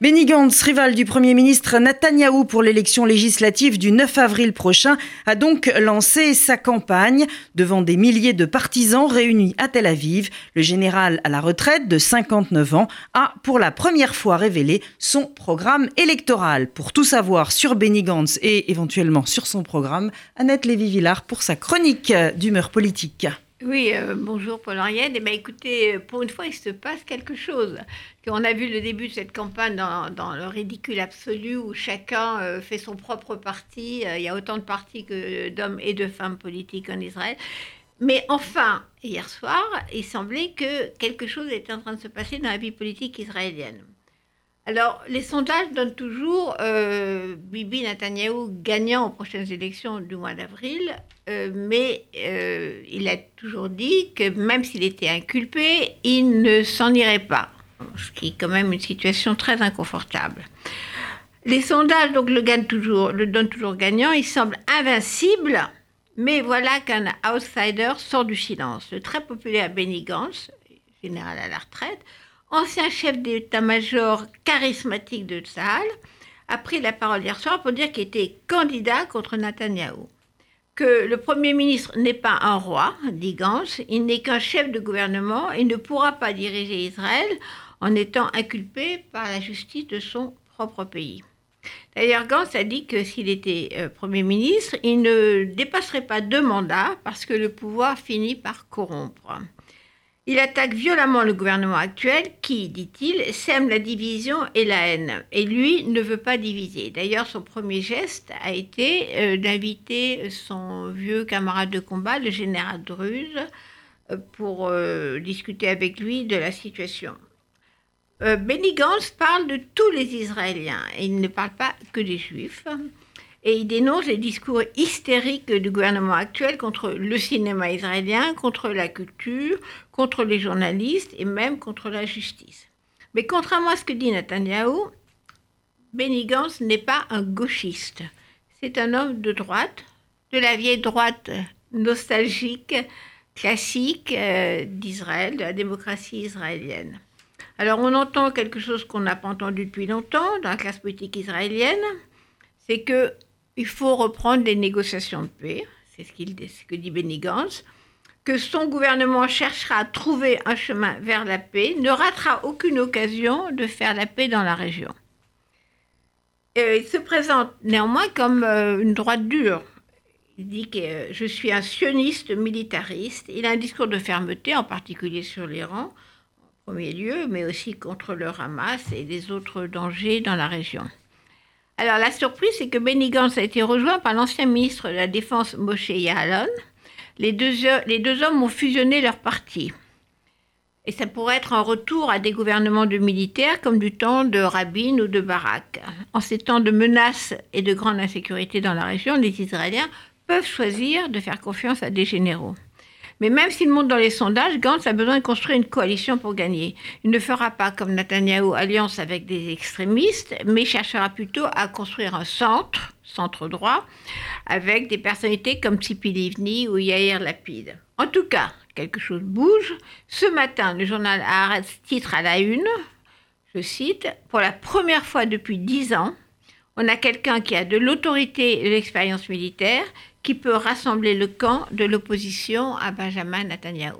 Benny Gantz, rival du Premier ministre Netanyahou pour l'élection législative du 9 avril prochain, a donc lancé sa campagne devant des milliers de partisans réunis à Tel Aviv. Le général à la retraite de 59 ans a pour la première fois révélé son programme électoral. Pour tout savoir sur Benny Gantz et éventuellement sur son programme, Annette Lévy-Villard pour sa chronique d'humeur politique. Oui, euh, bonjour Paul-Henriette. Eh bien, écoutez, pour une fois, il se passe quelque chose. On a vu le début de cette campagne dans, le ridicule absolu où chacun euh, fait son propre parti. Euh, il y a autant de partis que d'hommes et de femmes politiques en Israël. Mais enfin, hier soir, il semblait que quelque chose était en train de se passer dans la vie politique israélienne. Alors, les sondages donnent toujours euh, Bibi Netanyahu gagnant aux prochaines élections du mois d'avril, euh, mais euh, il a toujours dit que même s'il était inculpé, il ne s'en irait pas, ce qui est quand même une situation très inconfortable. Les sondages donc le, gagnent toujours, le donnent toujours gagnant, il semble invincible, mais voilà qu'un outsider sort du silence. Le très populaire Benny Gantz, général à la retraite, ancien chef d'état-major charismatique de Tsahal, a pris la parole hier soir pour dire qu'il était candidat contre Netanyahou. Que le Premier ministre n'est pas un roi, dit Gantz, il n'est qu'un chef de gouvernement et ne pourra pas diriger Israël en étant inculpé par la justice de son propre pays. D'ailleurs, Gantz a dit que s'il était euh, Premier ministre, il ne dépasserait pas deux mandats parce que le pouvoir finit par corrompre. Il attaque violemment le gouvernement actuel qui, dit-il, sème la division et la haine. Et lui ne veut pas diviser. D'ailleurs, son premier geste a été euh, d'inviter son vieux camarade de combat, le général Druz, euh, pour euh, discuter avec lui de la situation. Benny parle de tous les Israéliens. Il ne parle pas que des Juifs et il dénonce les discours hystériques du gouvernement actuel contre le cinéma israélien, contre la culture, contre les journalistes et même contre la justice. Mais contrairement à ce que dit Netanyahou, Benny Gantz n'est pas un gauchiste. C'est un homme de droite, de la vieille droite nostalgique, classique euh, d'Israël, de la démocratie israélienne. Alors on entend quelque chose qu'on n'a pas entendu depuis longtemps dans la classe politique israélienne, c'est que il faut reprendre les négociations de paix, c'est ce, que dit Benny Gantz, que son gouvernement cherchera à trouver un chemin vers la paix, ne ratera aucune occasion de faire la paix dans la région. il se présente néanmoins comme euh, une droite dure. Il dit que euh, je suis un sioniste militariste. Il a un discours de fermeté, en particulier sur l'Iran, en premier lieu, mais aussi contre le Hamas et les autres dangers dans la région. Alors la surprise, c'est que Benny Gantz a été rejoint par l'ancien ministre de la Défense Moshe Yaalon. Les deux, les deux hommes ont fusionné leurs partis. Et ça pourrait être un retour à des gouvernements de militaires comme du temps de Rabin ou de Barak. En ces temps de menaces et de grande insécurité dans la région, les Israéliens peuvent choisir de faire confiance à des généraux. Mais même s'il monte dans les sondages, Gantz a besoin de construire une coalition pour gagner. Il ne fera pas comme Netanyahu alliance avec des extrémistes, mais cherchera plutôt à construire un centre, centre droit, avec des personnalités comme Tzipi Livni ou Yair Lapid. En tout cas, quelque chose bouge. Ce matin, le journal Haaretz titre à la une, je cite, Pour la première fois depuis dix ans, on a quelqu'un qui a de l'autorité et de l'expérience militaire, qui peut rassembler le camp de l'opposition à Benjamin Netanyahu.